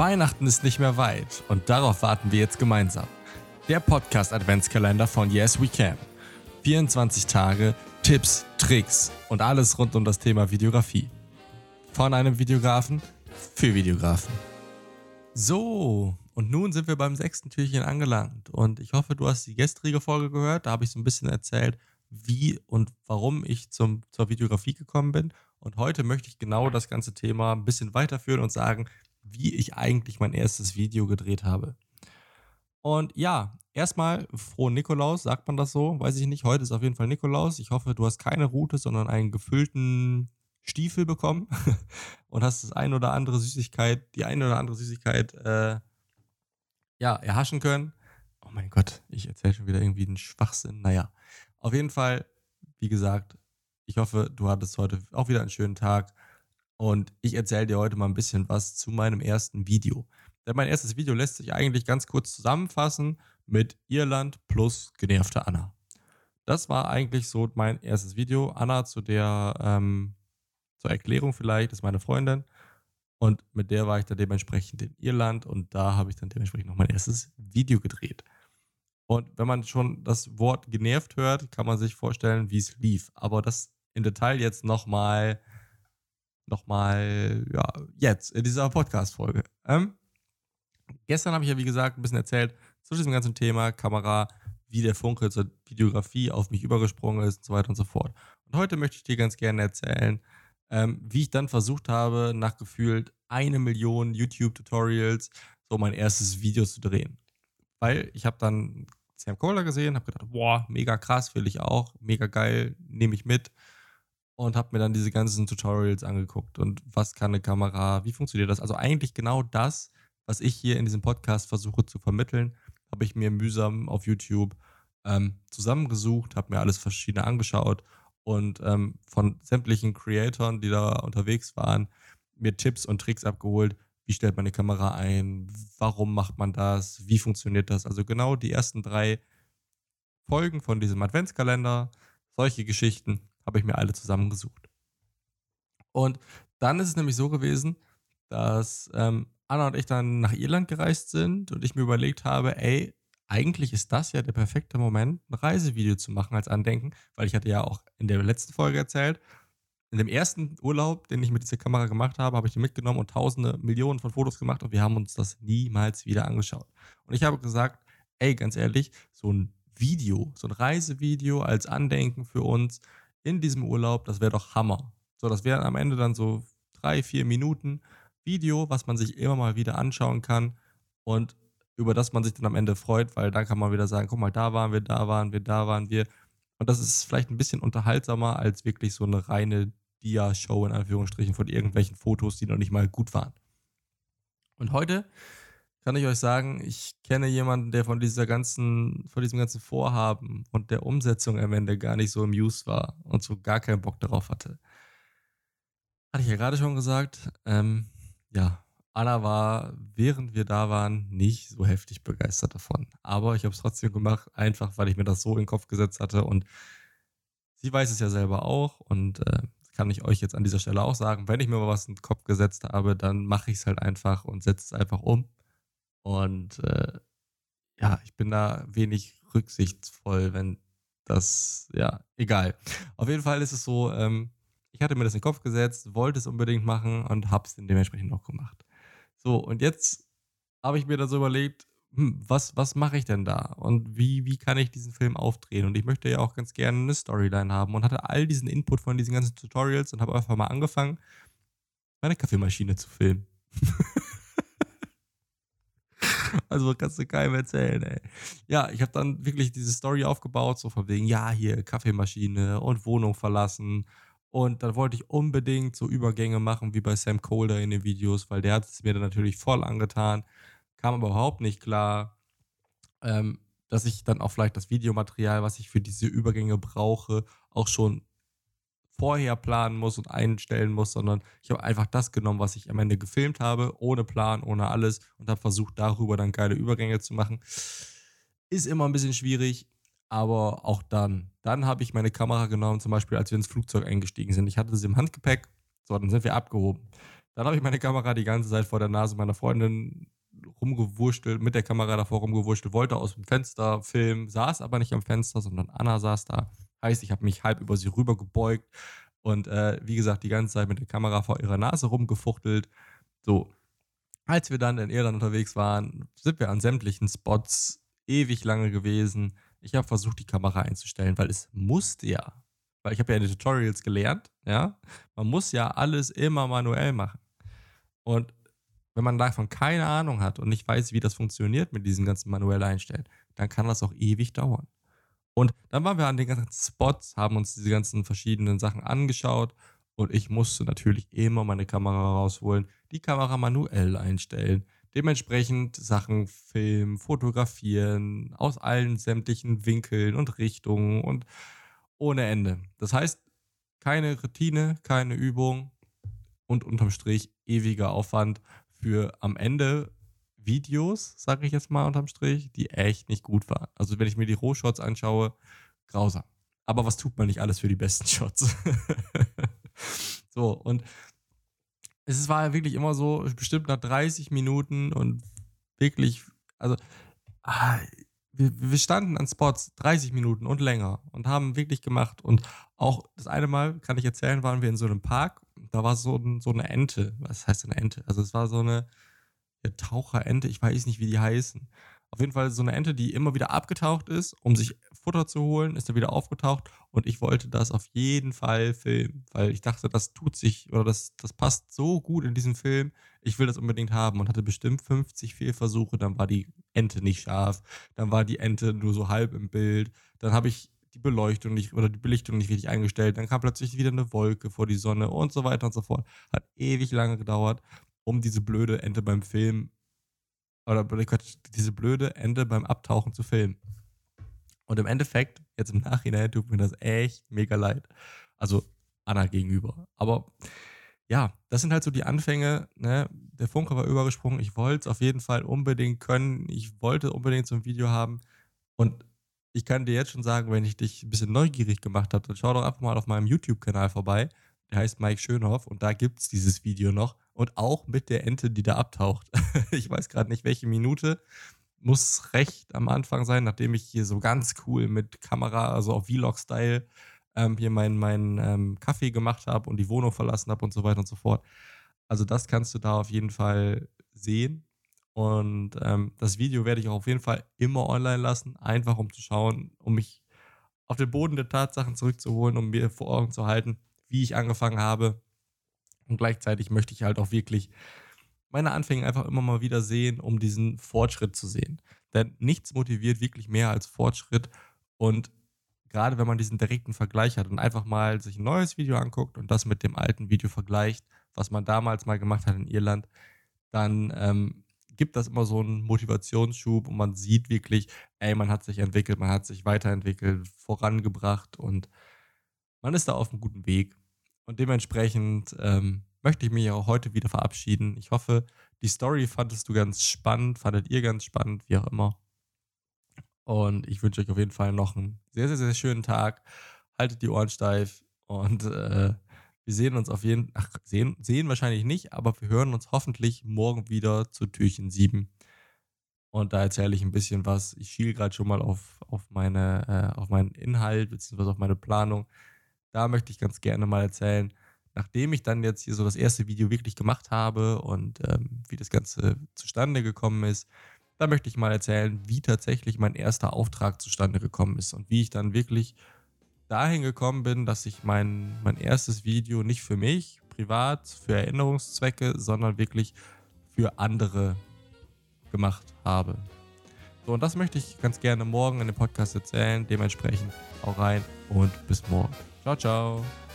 Weihnachten ist nicht mehr weit und darauf warten wir jetzt gemeinsam. Der Podcast Adventskalender von Yes We Can. 24 Tage, Tipps, Tricks und alles rund um das Thema Videografie. Von einem Videografen für Videografen. So, und nun sind wir beim sechsten Türchen angelangt. Und ich hoffe, du hast die gestrige Folge gehört. Da habe ich so ein bisschen erzählt, wie und warum ich zum, zur Videografie gekommen bin. Und heute möchte ich genau das ganze Thema ein bisschen weiterführen und sagen, wie ich eigentlich mein erstes Video gedreht habe. Und ja, erstmal frohen Nikolaus, sagt man das so? Weiß ich nicht. Heute ist auf jeden Fall Nikolaus. Ich hoffe, du hast keine Route, sondern einen gefüllten Stiefel bekommen und hast das ein oder andere Süßigkeit, die eine oder andere Süßigkeit, äh, ja, erhaschen können. Oh mein Gott, ich erzähle schon wieder irgendwie einen Schwachsinn. Naja, auf jeden Fall, wie gesagt, ich hoffe, du hattest heute auch wieder einen schönen Tag. Und ich erzähle dir heute mal ein bisschen was zu meinem ersten Video. Denn mein erstes Video lässt sich eigentlich ganz kurz zusammenfassen mit Irland plus genervte Anna. Das war eigentlich so mein erstes Video. Anna, zu der, ähm, zur Erklärung vielleicht, ist meine Freundin. Und mit der war ich dann dementsprechend in Irland und da habe ich dann dementsprechend noch mein erstes Video gedreht. Und wenn man schon das Wort genervt hört, kann man sich vorstellen, wie es lief. Aber das in Detail jetzt nochmal nochmal, ja, jetzt in dieser Podcast-Folge. Ähm, gestern habe ich ja, wie gesagt, ein bisschen erzählt zu diesem ganzen Thema Kamera, wie der Funke zur Videografie auf mich übergesprungen ist und so weiter und so fort. Und heute möchte ich dir ganz gerne erzählen, ähm, wie ich dann versucht habe, nach gefühlt eine Million YouTube-Tutorials so mein erstes Video zu drehen. Weil ich habe dann Sam Kohler gesehen, habe gedacht, boah, mega krass, will ich auch, mega geil, nehme ich mit und habe mir dann diese ganzen Tutorials angeguckt und was kann eine Kamera, wie funktioniert das? Also eigentlich genau das, was ich hier in diesem Podcast versuche zu vermitteln, habe ich mir mühsam auf YouTube ähm, zusammengesucht, habe mir alles verschiedene angeschaut und ähm, von sämtlichen Creatoren, die da unterwegs waren, mir Tipps und Tricks abgeholt. Wie stellt man eine Kamera ein? Warum macht man das? Wie funktioniert das? Also genau die ersten drei Folgen von diesem Adventskalender, solche Geschichten habe ich mir alle zusammengesucht. Und dann ist es nämlich so gewesen, dass ähm, Anna und ich dann nach Irland gereist sind und ich mir überlegt habe, ey, eigentlich ist das ja der perfekte Moment, ein Reisevideo zu machen als Andenken, weil ich hatte ja auch in der letzten Folge erzählt, in dem ersten Urlaub, den ich mit dieser Kamera gemacht habe, habe ich die mitgenommen und tausende, Millionen von Fotos gemacht und wir haben uns das niemals wieder angeschaut. Und ich habe gesagt, ey, ganz ehrlich, so ein Video, so ein Reisevideo als Andenken für uns, in diesem Urlaub, das wäre doch Hammer. So, das wäre am Ende dann so drei, vier Minuten Video, was man sich immer mal wieder anschauen kann und über das man sich dann am Ende freut, weil dann kann man wieder sagen, guck mal, da waren wir, da waren wir, da waren wir. Und das ist vielleicht ein bisschen unterhaltsamer als wirklich so eine reine Dia-Show in Anführungsstrichen von irgendwelchen Fotos, die noch nicht mal gut waren. Und heute kann ich euch sagen, ich kenne jemanden, der von dieser ganzen, von diesem ganzen Vorhaben und der Umsetzung am Ende gar nicht so amused war und so gar keinen Bock darauf hatte. Hatte ich ja gerade schon gesagt. Ähm, ja, Anna war, während wir da waren, nicht so heftig begeistert davon. Aber ich habe es trotzdem gemacht, einfach weil ich mir das so in den Kopf gesetzt hatte. Und sie weiß es ja selber auch. Und äh, kann ich euch jetzt an dieser Stelle auch sagen, wenn ich mir mal was in den Kopf gesetzt habe, dann mache ich es halt einfach und setze es einfach um. Und äh, ja, ich bin da wenig rücksichtsvoll, wenn das, ja, egal. Auf jeden Fall ist es so, ähm, ich hatte mir das in den Kopf gesetzt, wollte es unbedingt machen und habe es dementsprechend auch gemacht. So, und jetzt habe ich mir da so überlegt, hm, was, was mache ich denn da? Und wie, wie kann ich diesen Film aufdrehen? Und ich möchte ja auch ganz gerne eine Storyline haben und hatte all diesen Input von diesen ganzen Tutorials und habe einfach mal angefangen, meine Kaffeemaschine zu filmen. Also kannst du keinem erzählen, ey. Ja, ich habe dann wirklich diese Story aufgebaut, so von wegen, ja, hier Kaffeemaschine und Wohnung verlassen. Und dann wollte ich unbedingt so Übergänge machen wie bei Sam Colder in den Videos, weil der hat es mir dann natürlich voll angetan. Kam aber überhaupt nicht klar, ähm, dass ich dann auch vielleicht das Videomaterial, was ich für diese Übergänge brauche, auch schon vorher planen muss und einstellen muss, sondern ich habe einfach das genommen, was ich am Ende gefilmt habe, ohne Plan, ohne alles und habe versucht, darüber dann geile Übergänge zu machen. Ist immer ein bisschen schwierig, aber auch dann. Dann habe ich meine Kamera genommen, zum Beispiel, als wir ins Flugzeug eingestiegen sind. Ich hatte sie im Handgepäck, so, dann sind wir abgehoben. Dann habe ich meine Kamera die ganze Zeit vor der Nase meiner Freundin rumgewurschtelt, mit der Kamera davor rumgewurschtelt, wollte aus dem Fenster filmen, saß aber nicht am Fenster, sondern Anna saß da. Heißt, ich habe mich halb über sie rüber gebeugt und äh, wie gesagt, die ganze Zeit mit der Kamera vor ihrer Nase rumgefuchtelt. So, als wir dann in Irland unterwegs waren, sind wir an sämtlichen Spots ewig lange gewesen. Ich habe versucht, die Kamera einzustellen, weil es musste ja. Weil ich habe ja in den Tutorials gelernt, ja. Man muss ja alles immer manuell machen. Und wenn man davon keine Ahnung hat und nicht weiß, wie das funktioniert mit diesem ganzen manuell einstellen, dann kann das auch ewig dauern. Und dann waren wir an den ganzen Spots, haben uns diese ganzen verschiedenen Sachen angeschaut und ich musste natürlich immer meine Kamera rausholen, die Kamera manuell einstellen, dementsprechend Sachen filmen, fotografieren, aus allen sämtlichen Winkeln und Richtungen und ohne Ende. Das heißt, keine Routine, keine Übung und unterm Strich ewiger Aufwand für am Ende Videos, sage ich jetzt mal unterm Strich, die echt nicht gut waren. Also wenn ich mir die Rohshots anschaue, grausam. Aber was tut man nicht alles für die besten Shots? so, und es war ja wirklich immer so, bestimmt nach 30 Minuten und wirklich, also ah, wir, wir, standen an Spots 30 Minuten und länger und haben wirklich gemacht. Und auch das eine Mal, kann ich erzählen, waren wir in so einem Park. Da war so, ein, so eine Ente. Was heißt eine Ente? Also es war so eine Taucherente, ich weiß nicht, wie die heißen. Auf jeden Fall so eine Ente, die immer wieder abgetaucht ist, um sich Futter zu holen, ist er wieder aufgetaucht und ich wollte das auf jeden Fall filmen, weil ich dachte, das tut sich oder das, das passt so gut in diesen Film, ich will das unbedingt haben und hatte bestimmt 50 Fehlversuche, dann war die Ente nicht scharf, dann war die Ente nur so halb im Bild, dann habe ich die Beleuchtung nicht oder die Belichtung nicht richtig eingestellt, dann kam plötzlich wieder eine Wolke vor die Sonne und so weiter und so fort. Hat ewig lange gedauert, um diese blöde Ente beim Film oder diese blöde Ende beim Abtauchen zu filmen. Und im Endeffekt, jetzt im Nachhinein, tut mir das echt mega leid. Also Anna gegenüber. Aber ja, das sind halt so die Anfänge. Ne? Der Funke war übergesprungen. Ich wollte es auf jeden Fall unbedingt können. Ich wollte unbedingt so ein Video haben. Und ich kann dir jetzt schon sagen, wenn ich dich ein bisschen neugierig gemacht habe, dann schau doch einfach mal auf meinem YouTube-Kanal vorbei. Der heißt Mike Schönhoff und da gibt es dieses Video noch und auch mit der Ente, die da abtaucht. ich weiß gerade nicht, welche Minute. Muss recht am Anfang sein, nachdem ich hier so ganz cool mit Kamera, also auf Vlog-Style, ähm, hier meinen mein, ähm, Kaffee gemacht habe und die Wohnung verlassen habe und so weiter und so fort. Also das kannst du da auf jeden Fall sehen. Und ähm, das Video werde ich auch auf jeden Fall immer online lassen, einfach um zu schauen, um mich auf den Boden der Tatsachen zurückzuholen, um mir vor Augen zu halten, wie ich angefangen habe. Und gleichzeitig möchte ich halt auch wirklich meine Anfänge einfach immer mal wieder sehen, um diesen Fortschritt zu sehen. Denn nichts motiviert wirklich mehr als Fortschritt. Und gerade wenn man diesen direkten Vergleich hat und einfach mal sich ein neues Video anguckt und das mit dem alten Video vergleicht, was man damals mal gemacht hat in Irland, dann ähm, gibt das immer so einen Motivationsschub und man sieht wirklich, ey, man hat sich entwickelt, man hat sich weiterentwickelt, vorangebracht und man ist da auf einem guten Weg. Und dementsprechend ähm, möchte ich mich auch heute wieder verabschieden. Ich hoffe, die Story fandest du ganz spannend, fandet ihr ganz spannend, wie auch immer. Und ich wünsche euch auf jeden Fall noch einen sehr, sehr, sehr schönen Tag. Haltet die Ohren steif und äh, wir sehen uns auf jeden Fall, sehen, sehen wahrscheinlich nicht, aber wir hören uns hoffentlich morgen wieder zu Türchen 7. Und da erzähle ich ein bisschen was. Ich schiele gerade schon mal auf, auf, meine, äh, auf meinen Inhalt bzw. auf meine Planung. Da möchte ich ganz gerne mal erzählen, nachdem ich dann jetzt hier so das erste Video wirklich gemacht habe und ähm, wie das Ganze zustande gekommen ist, da möchte ich mal erzählen, wie tatsächlich mein erster Auftrag zustande gekommen ist und wie ich dann wirklich dahin gekommen bin, dass ich mein, mein erstes Video nicht für mich, privat, für Erinnerungszwecke, sondern wirklich für andere gemacht habe. So, und das möchte ich ganz gerne morgen in dem Podcast erzählen. Dementsprechend auch rein und bis morgen. Ciao, ciao.